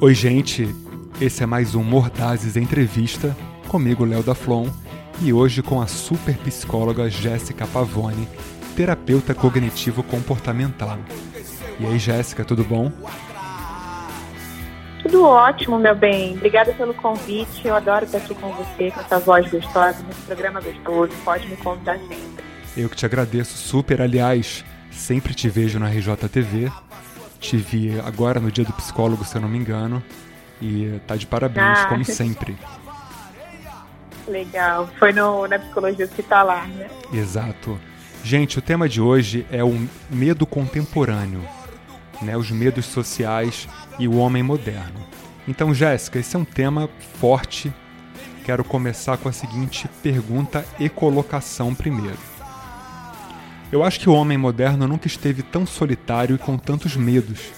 Oi, gente. Esse é mais um Mordazes Entrevista, comigo, Léo da Flon, e hoje com a super psicóloga Jéssica Pavone, terapeuta cognitivo comportamental. E aí, Jéssica, tudo bom? Tudo ótimo, meu bem. Obrigada pelo convite. Eu adoro estar aqui com você, com essa voz gostosa, nesse programa gostoso. Pode me convidar sempre. Eu que te agradeço super. Aliás, sempre te vejo na RJTV. Te vi agora no dia do psicólogo, se eu não me engano. E tá de parabéns, Ah. como sempre. Legal. Foi no, na psicologia hospitalar, né? Exato. Gente, o tema de hoje é o medo contemporâneo, né? Os medos sociais e o homem moderno. Então, Jéssica, esse é um tema forte. Quero começar com a seguinte pergunta e colocação primeiro. Eu acho que o homem moderno nunca esteve tão solitário e com tantos medos.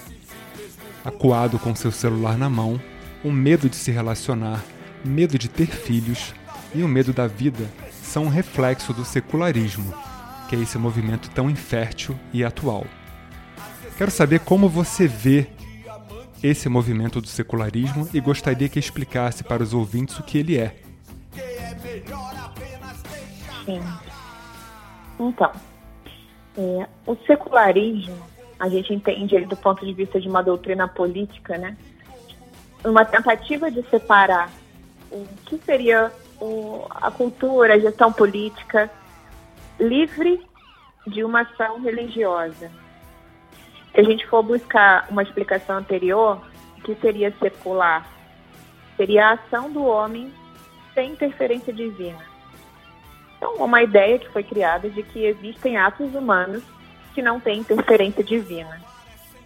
Acuado com seu celular na mão, o medo de se relacionar, medo de ter filhos e o medo da vida são um reflexo do secularismo, que é esse movimento tão infértil e atual. Quero saber como você vê esse movimento do secularismo e gostaria que explicasse para os ouvintes o que ele é. Sim. Então, é, o secularismo, a gente entende ele do ponto de vista de uma doutrina política, né? Uma tentativa de separar o que seria o- a cultura, a gestão política livre de uma ação religiosa. Se a gente for buscar uma explicação anterior, o que seria secular? Seria a ação do homem sem interferência divina. Então, uma ideia que foi criada de que existem atos humanos que não têm interferência divina.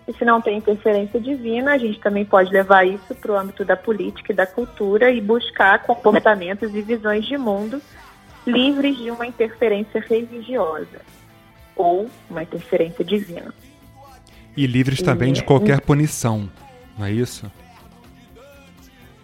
E se não tem interferência divina, a gente também pode levar isso para o âmbito da política e da cultura e buscar comportamentos e visões de mundo livres de uma interferência religiosa ou uma interferência divina. E livres também de qualquer punição, não é isso?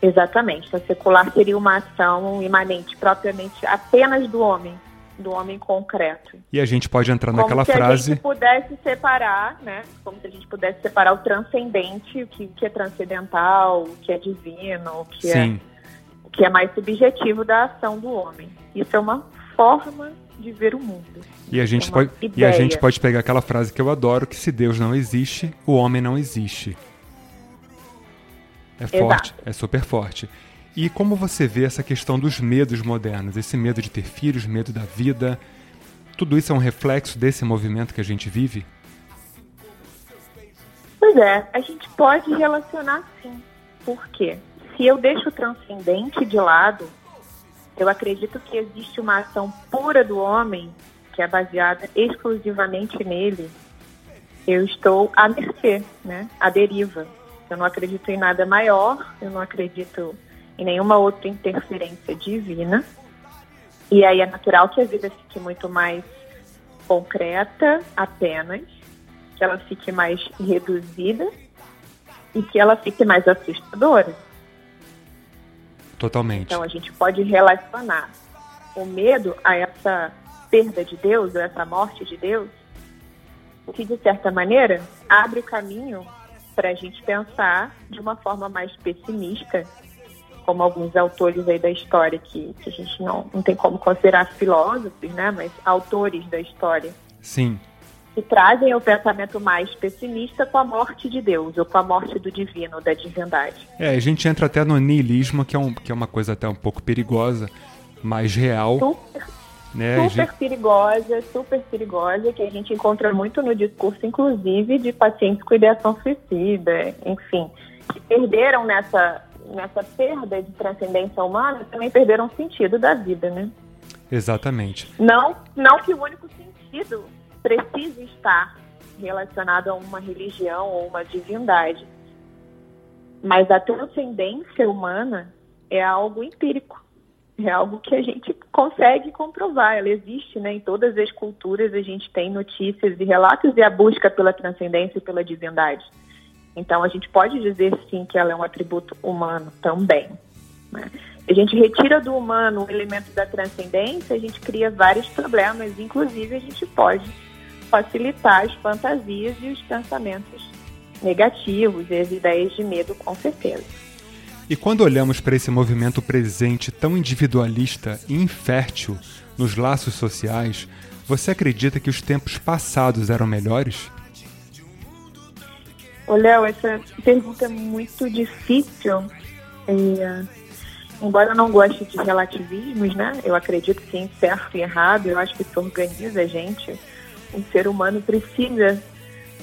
Exatamente. A secular seria uma ação imanente propriamente apenas do homem, do homem concreto. E a gente pode entrar naquela como se a frase. gente pudesse separar, né? Como se a gente pudesse separar o transcendente, o que, que é transcendental, o que é divino, o que é, Sim, o que é mais subjetivo da ação do homem. Isso é uma forma de ver o mundo. e a gente é pode e a ideia. gente pode pegar aquela frase que eu adoro que se Deus não existe, o homem não existe. É forte, é super forte. E como você vê essa questão dos medos modernos, esse medo de ter filhos, medo da vida, tudo isso é um reflexo desse movimento que a gente vive? Pois é, a gente pode relacionar sim. Por quê? Se eu deixo o transcendente de lado, eu acredito que existe uma ação pura do homem, que é baseada exclusivamente nele. Eu estou à mercê, né? À deriva. Eu não acredito em nada maior, eu não acredito em nenhuma outra interferência divina. E aí é natural que a vida fique muito mais concreta apenas, que ela fique mais reduzida e que ela fique mais assustadora. Totalmente. Então a gente pode relacionar o medo a essa perda de Deus, ou essa morte de Deus, que de certa maneira abre o caminho para a gente pensar de uma forma mais pessimista, como alguns autores aí da história que, que a gente não, não tem como considerar filósofos, né, mas autores da história. Sim, que trazem o pensamento mais pessimista com a morte de Deus ou com a morte do divino, da divindade. É, a gente entra até no niilismo, que é, um, que é uma coisa até um pouco perigosa, mas real, Super né? Super gente- perigosa, super perigosa, que a gente encontra muito no discurso, inclusive, de pacientes com ideação suicida, enfim, que perderam nessa, nessa perda de transcendência humana, também perderam o sentido da vida, né? Exatamente. Não, não que o único sentido precise estar relacionado a uma religião ou uma divindade, mas a transcendência humana é algo empírico. É algo que a gente consegue comprovar, ela existe, né? Em todas as culturas a gente tem notícias e relatos e a busca pela transcendência e pela divindade. Então a gente pode dizer sim que ela é um atributo humano também. Né? A gente retira do humano o elemento da transcendência, a gente cria vários problemas, inclusive a gente pode facilitar as fantasias e os pensamentos negativos e as ideias de medo, com certeza. E quando olhamos para esse movimento presente tão individualista e infértil nos laços sociais, você acredita que os tempos passados eram melhores? Ô, Léo, essa pergunta é muito difícil. É, embora eu não goste de relativismos, né? Eu acredito sim, certo e errado. Eu acho que isso organiza a gente. O ser humano precisa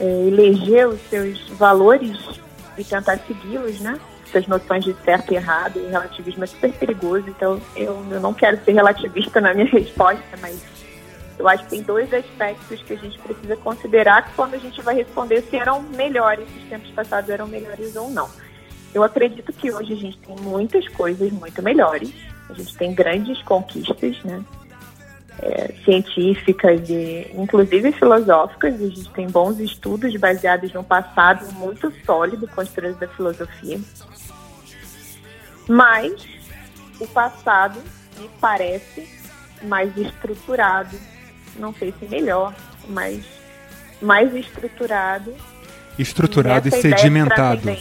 é, eleger os seus valores e tentar segui-los, né? Essas noções de certo e errado, e relativismo é super perigoso, então eu, eu não quero ser relativista na minha resposta, mas eu acho que tem dois aspectos que a gente precisa considerar quando a gente vai responder se eram melhores, se os tempos passados eram melhores ou não. Eu acredito que hoje a gente tem muitas coisas muito melhores, a gente tem grandes conquistas, né? É, científicas e inclusive filosóficas. A gente tem bons estudos baseados num passado muito sólido construído da filosofia. Mas o passado me parece mais estruturado, não sei se melhor, mas mais estruturado. Estruturado e sedimentado.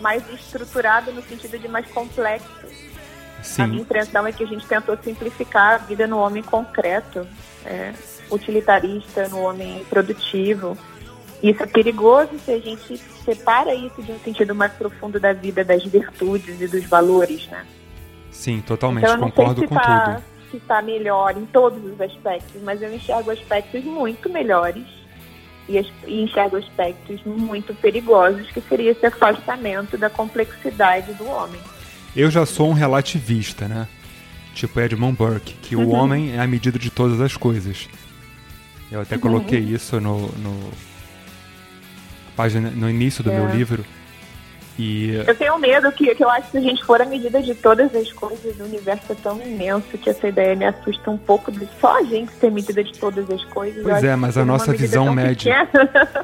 Mais estruturado no sentido de mais complexo. Sim. A minha impressão é que a gente tentou simplificar a vida no homem concreto, é, utilitarista, no homem produtivo. Isso é perigoso se a gente separa isso de um sentido mais profundo da vida, das virtudes e dos valores, né? Sim, totalmente, então, concordo com tá, tudo que está melhor em todos os aspectos, mas eu enxergo aspectos muito melhores e, e enxergo aspectos muito perigosos, que seria esse afastamento da complexidade do homem. Eu já sou um relativista, né? Tipo Edmund Burke, que uhum. o homem é a medida de todas as coisas. Eu até coloquei uhum. isso no, no, página, no início do é. meu livro e... Eu tenho medo que, que eu acho que se a gente for a medida de todas as coisas, o universo é tão imenso que essa ideia me assusta um pouco de só a gente ser medida de todas as coisas. Pois é, mas a nossa visão média.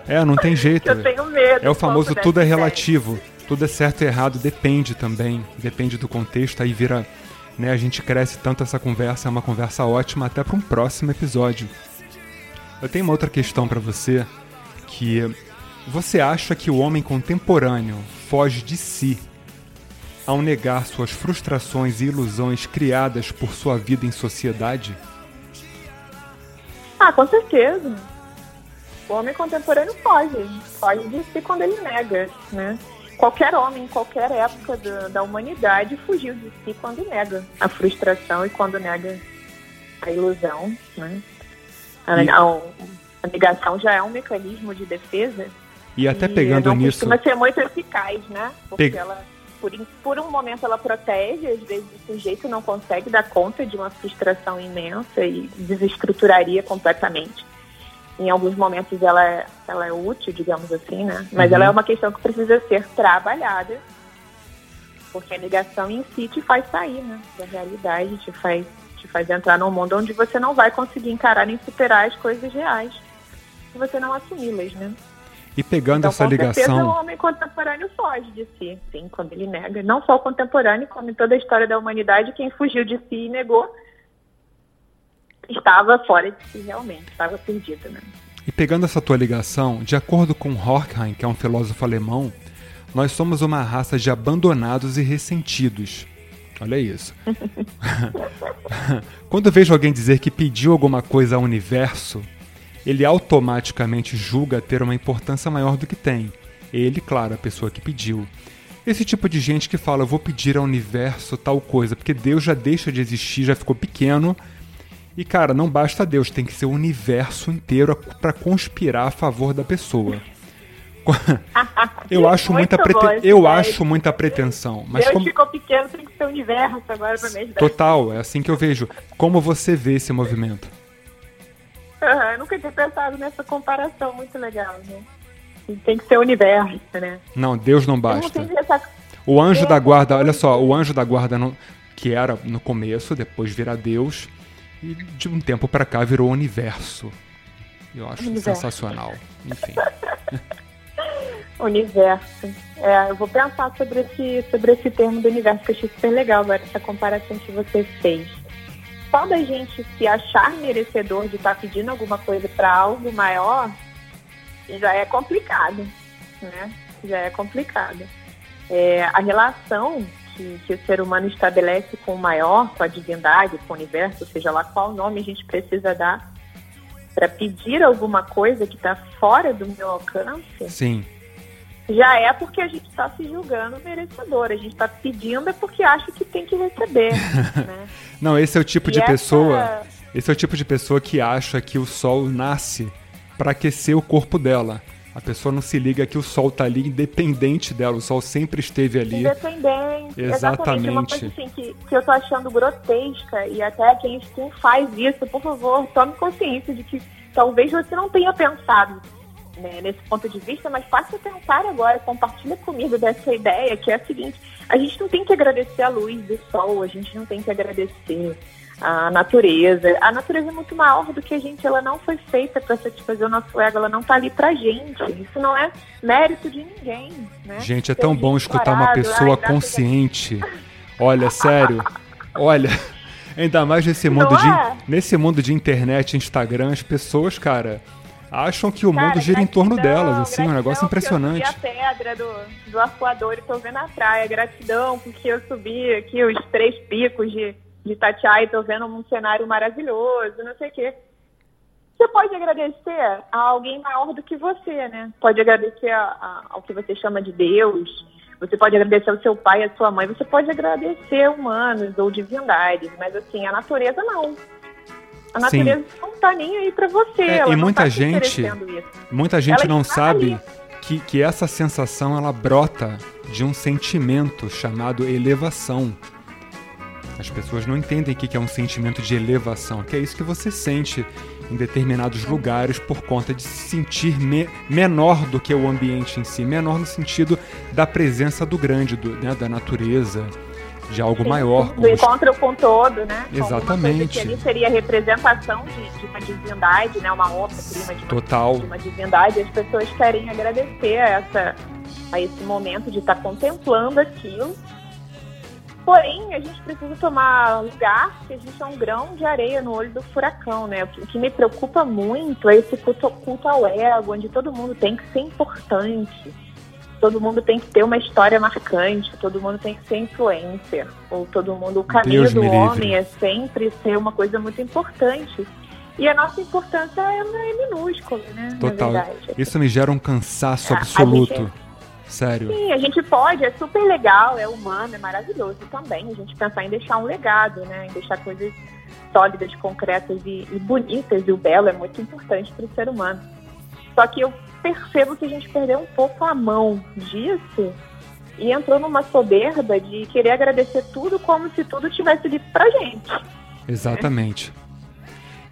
É, não tem jeito. eu tenho medo. É o famoso tudo é relativo. Tudo é certo e errado, depende também. Depende do contexto, aí vira. Né, a gente cresce tanto essa conversa, é uma conversa ótima até para um próximo episódio. Eu tenho uma outra questão para você que você acha que o homem contemporâneo foge de si ao negar suas frustrações e ilusões criadas por sua vida em sociedade? Ah, com certeza. O homem contemporâneo foge. Foge de si quando ele nega, né? Qualquer homem, em qualquer época da, da humanidade, fugiu de si quando nega a frustração e quando nega a ilusão, né? A, e... a, a negação já é um mecanismo de defesa e até pegando não nisso. Costuma ser muito eficaz, né? Porque Pe... ela, por, por um momento, ela protege, às vezes o sujeito não consegue dar conta de uma frustração imensa e desestruturaria completamente. Em alguns momentos ela é, ela é útil, digamos assim, né? Mas uhum. ela é uma questão que precisa ser trabalhada, porque a negação em si te faz sair, né? Da realidade, te faz, te faz entrar num mundo onde você não vai conseguir encarar nem superar as coisas reais se você não assumi-las, né? E pegando então, essa ligação. Certeza, o homem contemporâneo foge de si, sim, quando ele nega. Não só o contemporâneo, como em toda a história da humanidade, quem fugiu de si e negou estava fora de si realmente, estava perdido, né? E pegando essa tua ligação, de acordo com Horkheim, que é um filósofo alemão, nós somos uma raça de abandonados e ressentidos. Olha isso. Quando vejo alguém dizer que pediu alguma coisa ao universo, ele automaticamente julga ter uma importância maior do que tem. Ele, claro, a pessoa que pediu. Esse tipo de gente que fala, eu vou pedir ao universo tal coisa, porque Deus já deixa de existir, já ficou pequeno. E cara, não basta Deus, tem que ser o universo inteiro para conspirar a favor da pessoa. eu acho muita prete... eu acho muita pretensão, mas Deus como... ficou pequeno, tem que ser o universo agora para me ajudar. Total, é assim que eu vejo. Como você vê esse movimento? Uhum, eu nunca tinha pensado nessa comparação, muito legal, né? Tem que ser o universo, né? Não, Deus não basta. Não essa... O anjo Deus da guarda, olha só, o anjo da guarda não, que era no começo, depois vira Deus, e de um tempo para cá virou universo. Eu acho universo. sensacional. Enfim. universo. É, eu vou pensar sobre esse, sobre esse termo do universo, que eu achei super legal agora, essa comparação que você fez só da gente se achar merecedor de estar tá pedindo alguma coisa para algo maior já é complicado. né? Já é complicado. É, a relação que, que, o ser humano estabelece com o maior, com a divindade, com o universo, seja lá qual nome a gente precisa dar para pedir alguma coisa que está fora do meu alcance. Sim. Já é porque a gente está se julgando merecedor. A gente está pedindo é porque acha que tem que receber. né? Não, esse é o tipo e de essa... pessoa. Esse é o tipo de pessoa que acha que o sol nasce para aquecer o corpo dela. A pessoa não se liga que o sol está ali independente dela, o sol sempre esteve ali. Independente. Exatamente. exatamente. Uma coisa assim que, que eu tô achando grotesca e até quem, quem faz isso, por favor, tome consciência de que talvez você não tenha pensado né, nesse ponto de vista, mas faça pensar agora, compartilha comigo dessa ideia que é a seguinte, a gente não tem que agradecer a luz do sol, a gente não tem que agradecer a natureza. A natureza é muito maior do que a gente, ela não foi feita para satisfazer o nosso ego, ela não está ali pra gente. Isso não é mérito de ninguém, né? Gente, é tão bom escutar uma pessoa consciente. Olha, sério. Olha, ainda mais nesse mundo de é? nesse mundo de internet, Instagram, as pessoas, cara, acham que o cara, mundo gira gratidão, em torno delas, assim, um negócio impressionante. Eu subi a pedra do, do arcoador e tô vendo a praia. Gratidão, porque eu subi aqui os três picos de de Itatiaia e tô vendo um cenário maravilhoso, não sei o quê. Você pode agradecer a alguém maior do que você, né? Pode agradecer a, a, ao que você chama de Deus, você pode agradecer ao seu pai, à sua mãe, você pode agradecer humanos ou divindades, mas assim, a natureza não. A natureza Sim. não tá nem aí para você. É, e muita tá gente, muita gente ela não sabe que, que essa sensação ela brota de um sentimento chamado elevação. As pessoas não entendem o que é um sentimento de elevação, que é isso que você sente em determinados lugares por conta de se sentir me menor do que o ambiente em si, menor no sentido da presença do grande, do, né, da natureza, de algo Sim, maior. Do encontro com todo, né? Exatamente. Que ali seria a representação de, de uma divindade, né? Uma obra-prima de, Total. de uma divindade. As pessoas querem agradecer a, essa, a esse momento de estar contemplando aquilo Porém, a gente precisa tomar lugar que a gente é um grão de areia no olho do furacão, né? O que me preocupa muito é esse culto, culto ao ego, onde todo mundo tem que ser importante, todo mundo tem que ter uma história marcante, todo mundo tem que ser influencer, ou todo mundo, o caminho Deus do homem é sempre ser uma coisa muito importante. E a nossa importância é, é minúscula, né? Total. Isso me gera um cansaço absoluto. Sério? Sim, a gente pode, é super legal, é humano, é maravilhoso também. A gente pensar em deixar um legado, né? Em deixar coisas sólidas, concretas e, e bonitas. E o belo é muito importante para o ser humano. Só que eu percebo que a gente perdeu um pouco a mão disso e entrou numa soberba de querer agradecer tudo como se tudo tivesse ali pra gente. Exatamente.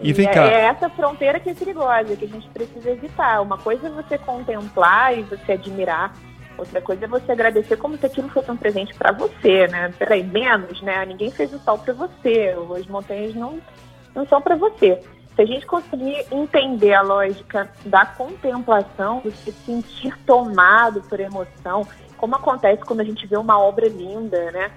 E, vem cá. É essa fronteira que é perigosa, que a gente precisa evitar. Uma coisa é você contemplar e você admirar Outra coisa é você agradecer como se aquilo fosse um presente para você, né? Peraí, menos, né? Ninguém fez o sol para você, as montanhas não, não são para você. Se a gente conseguir entender a lógica da contemplação, do se sentir tomado por emoção, como acontece quando a gente vê uma obra linda, né?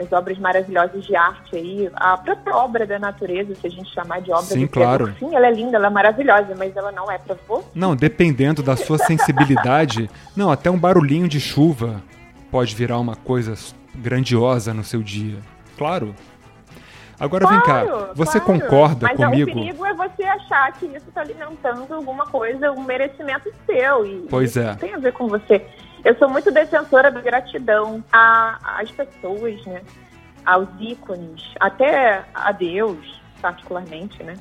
As obras maravilhosas de arte aí, a própria obra da natureza, se a gente chamar de obra sim, claro. sim, ela é linda, ela é maravilhosa, mas ela não é para você. Não, dependendo da sua sensibilidade, não, até um barulhinho de chuva pode virar uma coisa grandiosa no seu dia. Claro. Agora claro, vem cá, você claro. concorda mas comigo? Mas o perigo é você achar que isso está alimentando alguma coisa, um merecimento seu. E pois é. tem a ver com você. Eu sou muito defensora da gratidão às pessoas, né? Aos ícones, até a Deus, particularmente, né?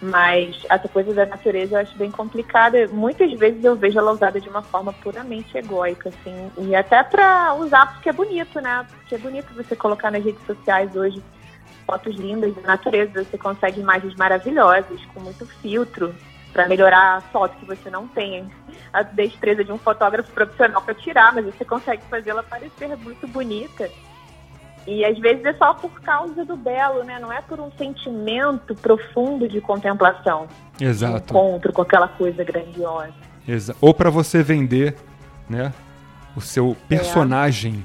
Mas essa coisa da natureza eu acho bem complicada. Muitas vezes eu vejo ela usada de uma forma puramente egóica, assim. E até para usar porque é bonito, né? Porque é bonito você colocar nas redes sociais hoje fotos lindas da natureza. Você consegue imagens maravilhosas, com muito filtro para melhorar a foto que você não tem a destreza de um fotógrafo profissional para tirar, mas você consegue fazê-la parecer muito bonita. E às vezes é só por causa do belo, né? Não é por um sentimento profundo de contemplação. Exato. Um encontro com aquela coisa grandiosa. Exa Ou para você vender, né? O seu personagem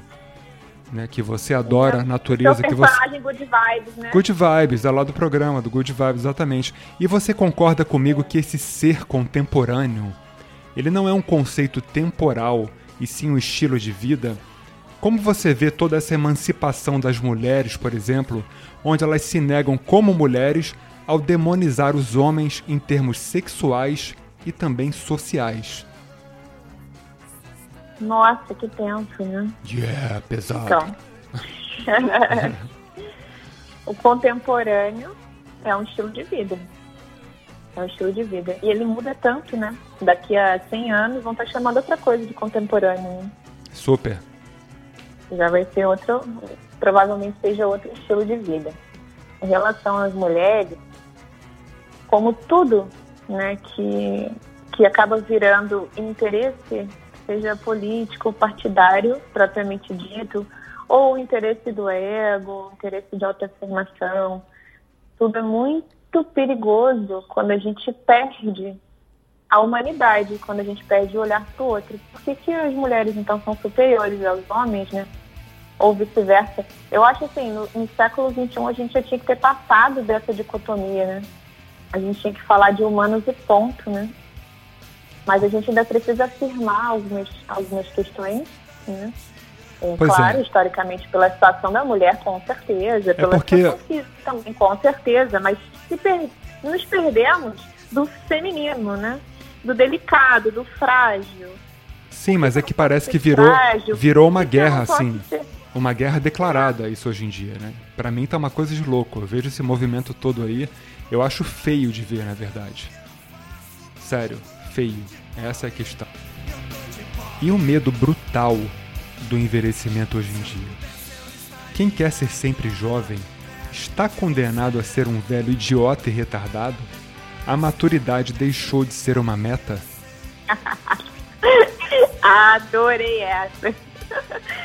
né? Que você adora a natureza. que você... Good Vibes, né? Good Vibes, é lá do programa, do Good Vibes, exatamente. E você concorda comigo que esse ser contemporâneo, ele não é um conceito temporal e sim um estilo de vida, como você vê toda essa emancipação das mulheres, por exemplo, onde elas se negam como mulheres ao demonizar os homens em termos sexuais e também sociais? Nossa, que tenso, né? Yeah, pesado. Então, o contemporâneo é um estilo de vida. É um estilo de vida. E ele muda tanto, né? Daqui a 100 anos vão estar chamando outra coisa de contemporâneo. Né? Super. Já vai ser outro, provavelmente seja outro estilo de vida. Em relação às mulheres, como tudo né, que, que acaba virando interesse, seja político, partidário, propriamente dito, ou interesse do ego, interesse de autoafirmação, tudo é muito perigoso quando a gente perde a humanidade, quando a gente perde o olhar para o outro. Por que, que as mulheres, então, são superiores aos homens, né? Ou vice-versa? Eu acho assim, no, no século XXI a gente já tinha que ter passado dessa dicotomia, né? A gente tinha que falar de humanos e ponto, né? Mas a gente ainda precisa afirmar algumas, algumas questões, né? É, claro, é. historicamente, pela situação da mulher, com certeza. É pela porque... situação física também, com certeza. Mas se per... nos perdemos do feminino, né? Do delicado, do frágil. Sim, mas é que parece que virou, virou uma guerra, assim. Ser. Uma guerra declarada isso hoje em dia, né? Pra mim tá uma coisa de louco. Eu vejo esse movimento todo aí. Eu acho feio de ver, na verdade. Sério, feio. Essa é a questão. E o medo brutal do envelhecimento hoje em dia. Quem quer ser sempre jovem está condenado a ser um velho idiota e retardado? A maturidade deixou de ser uma meta? Adorei essa.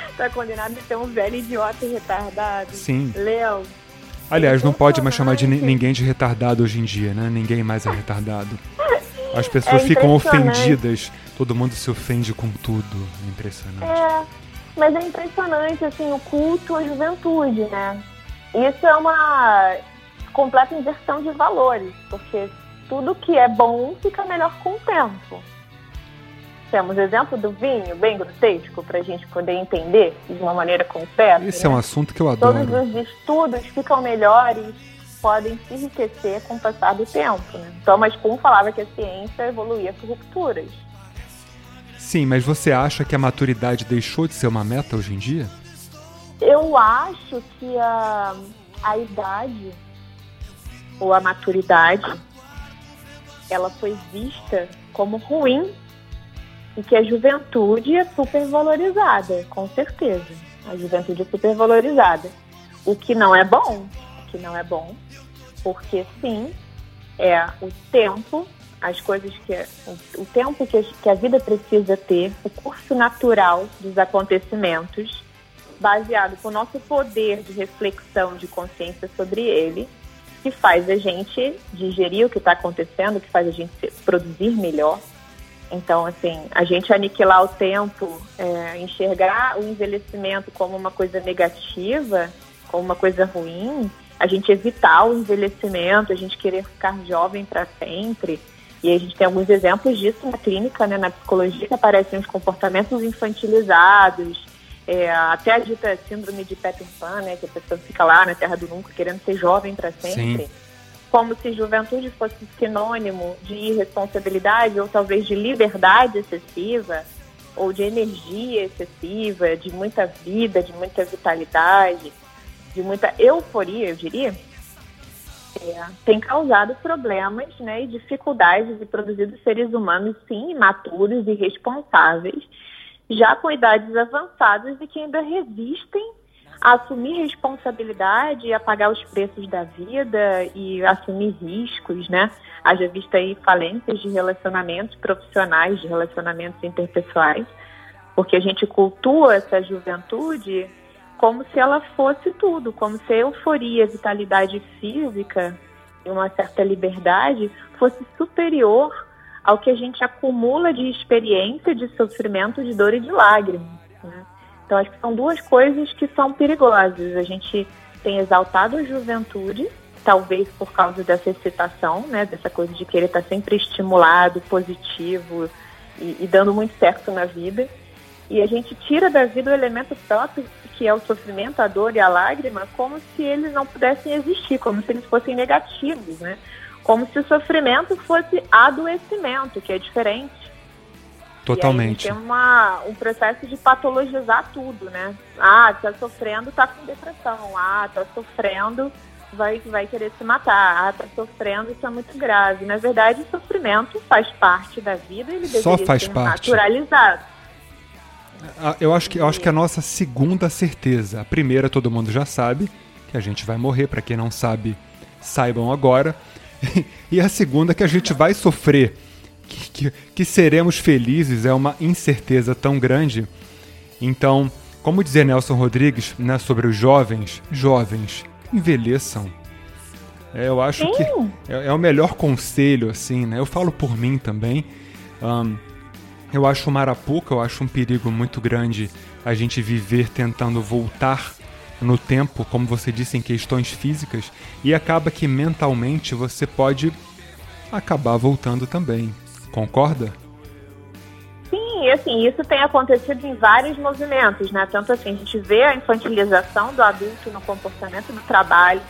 Está condenado a ser um velho idiota e retardado. Sim. Léo. Aliás, não pode mais chamar de ninguém de retardado hoje em dia, né? Ninguém mais é retardado. As pessoas é ficam ofendidas. Todo mundo se ofende com tudo. Impressionante. É. Mas é impressionante, assim, o culto à juventude, né? Isso é uma completa inversão de valores, porque tudo que é bom fica melhor com o tempo. Temos exemplo do vinho, bem grotesco, para a gente poder entender de uma maneira concreta. Esse né? é um assunto que eu adoro. Todos os estudos ficam melhores, podem se enriquecer com o passar do tempo. Né? Thomas Kuhn falava que a ciência evoluía por rupturas. Sim, mas você acha que a maturidade deixou de ser uma meta hoje em dia? Eu acho que a, a idade ou a maturidade ela foi vista como ruim e que a juventude é supervalorizada, com certeza. A juventude é supervalorizada. O que não é bom, que não é bom, porque sim, é o tempo as coisas que o, tempo que, que a vida precisa ter, o curso natural dos acontecimentos, baseado no nosso poder de reflexão, de consciência sobre ele, que faz a gente digerir o que está acontecendo, que faz a gente produzir melhor. Então, assim, a gente aniquilar o tempo, é, enxergar o envelhecimento como uma coisa negativa, como uma coisa ruim, a gente evitar o envelhecimento, a gente querer ficar jovem para sempre, e a gente tem alguns exemplos disso na clínica, né, na psicologia, que aparecem os comportamentos infantilizados, é, até a dita síndrome de Peter Pan, né, que a pessoa fica lá na terra do nunca querendo ser jovem para sempre. Sim. Como se juventude fosse sinônimo de irresponsabilidade ou talvez de liberdade excessiva ou de energia excessiva, de muita vida, de muita vitalidade, de muita euforia, eu diria é, tem causado problemas né, e dificuldades de produzir seres humanos, sim, imaturos e responsáveis, já com idades avançadas e que ainda resistem a assumir responsabilidade e a pagar os preços da vida e assumir riscos, né? Haja vista aí falências de relacionamentos profissionais, de relacionamentos interpessoais, porque a gente cultua essa juventude como se ela fosse tudo, como se a euforia, a vitalidade física e uma certa liberdade fosse superior ao que a gente acumula de experiência, de sofrimento, de dor e de lágrimas. Né? Então, acho que são duas coisas que são perigosas. A gente tem exaltado a juventude, talvez por causa dessa excitação, né, dessa coisa de querer estar sempre estimulado, positivo, e, e dando muito certo na vida. E a gente tira da vida o elemento próprio, que é o sofrimento, a dor e a lágrima, como se eles não pudessem existir, como se eles fossem negativos, né? Como se o sofrimento fosse adoecimento, que é diferente. Totalmente. Tem uma, um processo de patologizar tudo, né? Ah, tá sofrendo, tá com depressão. Ah, tá sofrendo, vai, vai querer se matar. Ah, tá sofrendo, isso é muito grave. Na verdade, o sofrimento faz parte da vida, ele Só deveria faz ser parte. naturalizado. Eu acho, que, eu acho que a nossa segunda certeza, a primeira todo mundo já sabe, que a gente vai morrer, para quem não sabe, saibam agora. E a segunda que a gente vai sofrer, que, que, que seremos felizes, é uma incerteza tão grande. Então, como dizia Nelson Rodrigues né, sobre os jovens, jovens, envelheçam. É, eu acho que Sim. é, é o melhor conselho, assim, né? Eu falo por mim também. Ahn, eu acho o Marapuca, eu acho um perigo muito grande a gente viver tentando voltar no tempo, como você disse, em questões físicas, e acaba que mentalmente você pode acabar voltando também. Concorda? Sim, assim, isso tem acontecido em vários movimentos, né? Tanto assim, a gente vê a infantilização do adulto no comportamento do trabalho,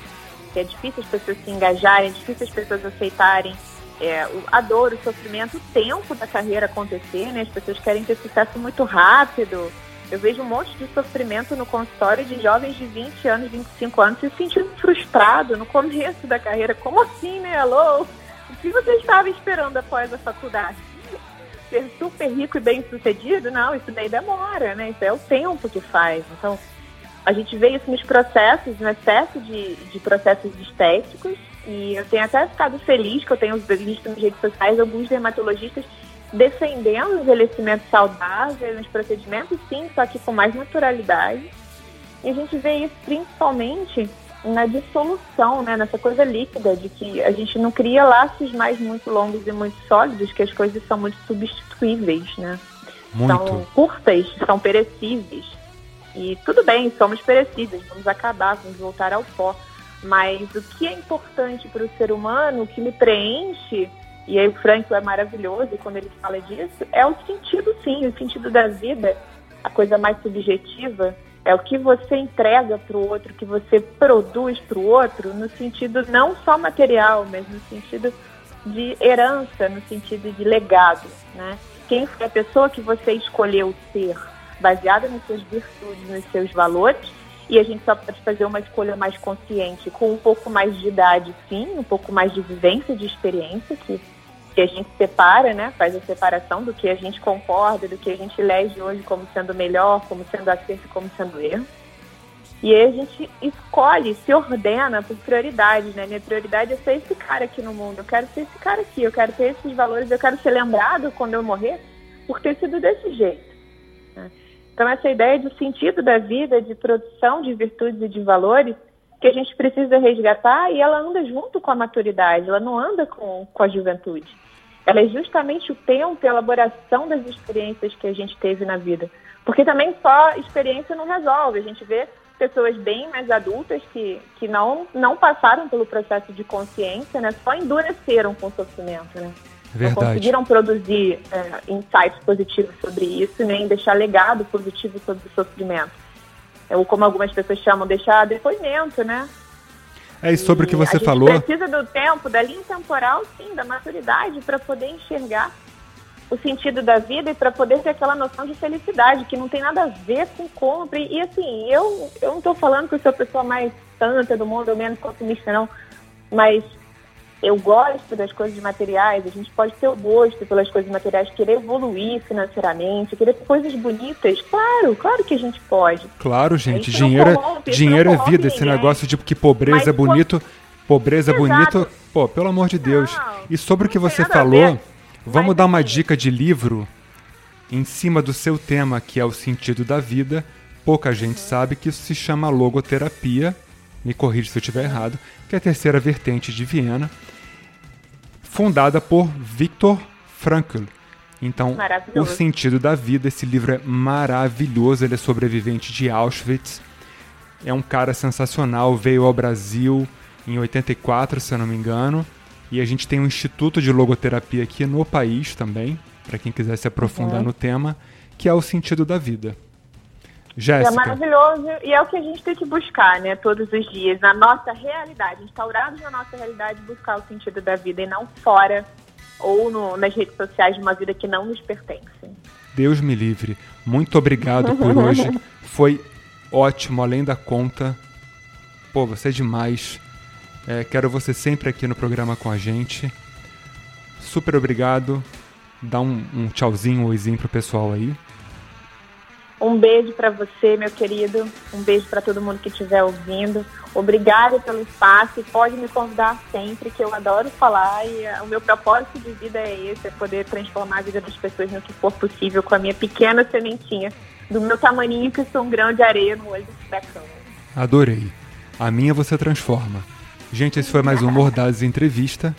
que é difícil as pessoas se engajarem, é difícil as pessoas aceitarem é, a dor, o sofrimento, o tempo da carreira acontecer, né? As pessoas querem ter sucesso muito rápido. Eu vejo um monte de sofrimento no consultório de jovens de 20 anos, 25 anos, se sentindo frustrado no começo da carreira. Como assim, né? Alô? O que você estava esperando após a faculdade? ser super rico e bem sucedido, não, isso daí demora, né? Isso é o tempo que faz. Então, a gente vê isso nos processos, no excesso de, de processos estéticos, e eu tenho até ficado feliz que eu tenho visto nas redes sociais alguns dermatologistas defendendo o envelhecimento saudável nos procedimentos, sim, só que com mais naturalidade. E a gente vê isso principalmente na dissolução, né, nessa coisa líquida, de que a gente não cria laços mais muito longos e muito sólidos, que as coisas são muito substituíveis, né? Muito. São curtas, são perecíveis. E tudo bem, somos perecíveis, vamos acabar, vamos voltar ao pó. Mas o que é importante para o ser humano, o que me preenche, e aí o Franco é maravilhoso quando ele fala disso, é o sentido, sim, o sentido da vida, a coisa mais subjetiva, é o que você entrega para o outro, que você produz para o outro, no sentido não só material, mas no sentido de herança, no sentido de legado, né? Quem foi a pessoa que você escolheu ser, baseada nas suas virtudes, nos seus valores, e a gente só pode fazer uma escolha mais consciente, com um pouco mais de idade, sim, um pouco mais de vivência, de experiência, que, que a gente separa, né? Faz a separação do que a gente concorda, do que a gente elege hoje como sendo melhor, como sendo acerto, como sendo erro. E aí a gente escolhe, se ordena por prioridade, né? Minha prioridade é ser esse cara aqui no mundo. Eu quero ser esse cara aqui, eu quero ter esses valores, eu quero ser lembrado quando eu morrer por ter sido desse jeito. né? Então essa ideia de sentido da vida, de produção de virtudes e de valores, que a gente precisa resgatar e ela anda junto com a maturidade, ela não anda com, com a juventude. Ela é justamente o tempo e a elaboração das experiências que a gente teve na vida. Porque também só experiência não resolve. A gente vê pessoas bem mais adultas que, que não, não passaram pelo processo de consciência, né? Só endureceram com o sofrimento, né? Não Verdade. conseguiram produzir é, insights positivos sobre isso, nem deixar legado positivo sobre o sofrimento. Ou como algumas pessoas chamam, deixar depoimento, né? É, e sobre o que E você a gente falou, precisa do tempo, da linha temporal, sim, da maturidade, para poder enxergar o sentido da vida e para poder ter aquela noção de felicidade, que não tem nada a ver com compra. E, e, assim, eu, eu não estou falando que eu sou a pessoa mais santa do mundo, ou menos consumista, não, mas eu gosto das coisas materiais, a gente pode ter o gosto pelas coisas materiais, querer evoluir financeiramente, querer coisas bonitas. Claro, claro que a gente pode. claro, gente, dinheiro, é- corrompe, dinheiro é corrompe vida. Esse ninguém. negócio de que pobreza é bonito, pobreza é bonito, pô, pelo amor de Deus. Não, E sobre o que você falou, vamos Mas, dar uma assim, dica de livro em cima do seu tema, que é o sentido da vida. Pouca gente sabe que isso se chama logoterapia. Me corrija se eu estiver errado, que é a terceira vertente de Viena, fundada por Viktor Frankl. Então, o sentido da vida, esse livro é maravilhoso, ele é sobrevivente de Auschwitz. É um cara sensacional, veio ao Brasil em 84, se eu não me engano. E a gente tem um instituto de logoterapia aqui no país também, para quem quiser se aprofundar uhum. no tema, que é o sentido da vida. Jéssica. É maravilhoso e é o que a gente tem que buscar, né, todos os dias, na nossa realidade, instaurados na nossa realidade, buscar o sentido da vida e não fora ou no, nas redes sociais de uma vida que não nos pertence. Deus me livre. Muito obrigado por hoje. Foi ótimo, além da conta. Pô, você é demais. É, quero você sempre aqui no programa com a gente. Super obrigado. Dá um, um tchauzinho, um oizinho pro pessoal aí. Um beijo para você, meu querido. Um beijo para todo mundo que estiver ouvindo. Obrigada pelo espaço e pode me convidar sempre, que eu adoro falar e eh, o meu propósito de vida é esse, é poder transformar a vida das pessoas no que for possível com a minha pequena sementinha, do meu tamaninho que sou um grão de areia no olho da cama. Adorei. A minha você transforma. Gente, esse foi mais um Mordazes Entrevista.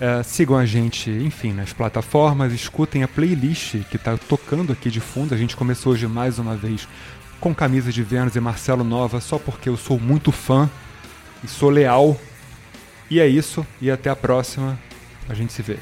É, sigam a gente, enfim, nas plataformas, escutem a playlist que está tocando aqui de fundo. A gente começou hoje mais uma vez com camisa de Vênus e Marcelo Nova, só porque eu sou muito fã e sou leal. E é isso, e até a próxima. A gente se vê.